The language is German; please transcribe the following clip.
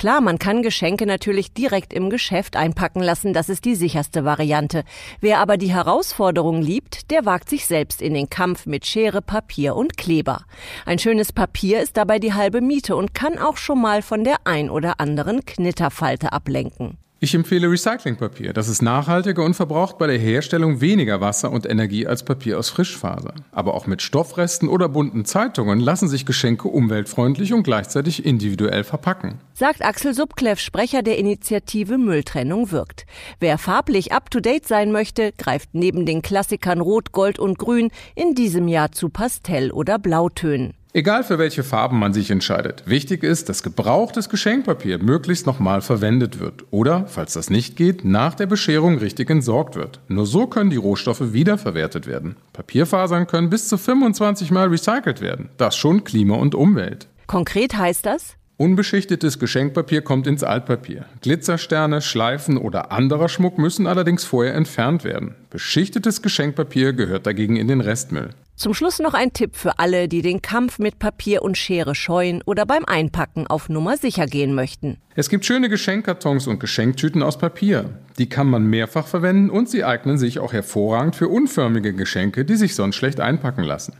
Klar, man kann Geschenke natürlich direkt im Geschäft einpacken lassen, das ist die sicherste Variante. Wer aber die Herausforderung liebt, der wagt sich selbst in den Kampf mit Schere, Papier und Kleber. Ein schönes Papier ist dabei die halbe Miete und kann auch schon mal von der ein oder anderen Knitterfalte ablenken. Ich empfehle Recyclingpapier. Das ist nachhaltiger und verbraucht bei der Herstellung weniger Wasser und Energie als Papier aus Frischfaser. Aber auch mit Stoffresten oder bunten Zeitungen lassen sich Geschenke umweltfreundlich und gleichzeitig individuell verpacken. Sagt Axel Subklev, Sprecher der Initiative Mülltrennung wirkt. Wer farblich up-to-date sein möchte, greift neben den Klassikern Rot, Gold und Grün in diesem Jahr zu Pastell- oder Blautönen. Egal für welche Farben man sich entscheidet, wichtig ist, dass gebrauchtes Geschenkpapier möglichst nochmal verwendet wird oder, falls das nicht geht, nach der Bescherung richtig entsorgt wird. Nur so können die Rohstoffe wiederverwertet werden. Papierfasern können bis zu 25 Mal recycelt werden. Das schon Klima und Umwelt. Konkret heißt das? Unbeschichtetes Geschenkpapier kommt ins Altpapier. Glitzersterne, Schleifen oder anderer Schmuck müssen allerdings vorher entfernt werden. Beschichtetes Geschenkpapier gehört dagegen in den Restmüll. Zum Schluss noch ein Tipp für alle, die den Kampf mit Papier und Schere scheuen oder beim Einpacken auf Nummer sicher gehen möchten. Es gibt schöne Geschenkkartons und Geschenktüten aus Papier. Die kann man mehrfach verwenden und sie eignen sich auch hervorragend für unförmige Geschenke, die sich sonst schlecht einpacken lassen.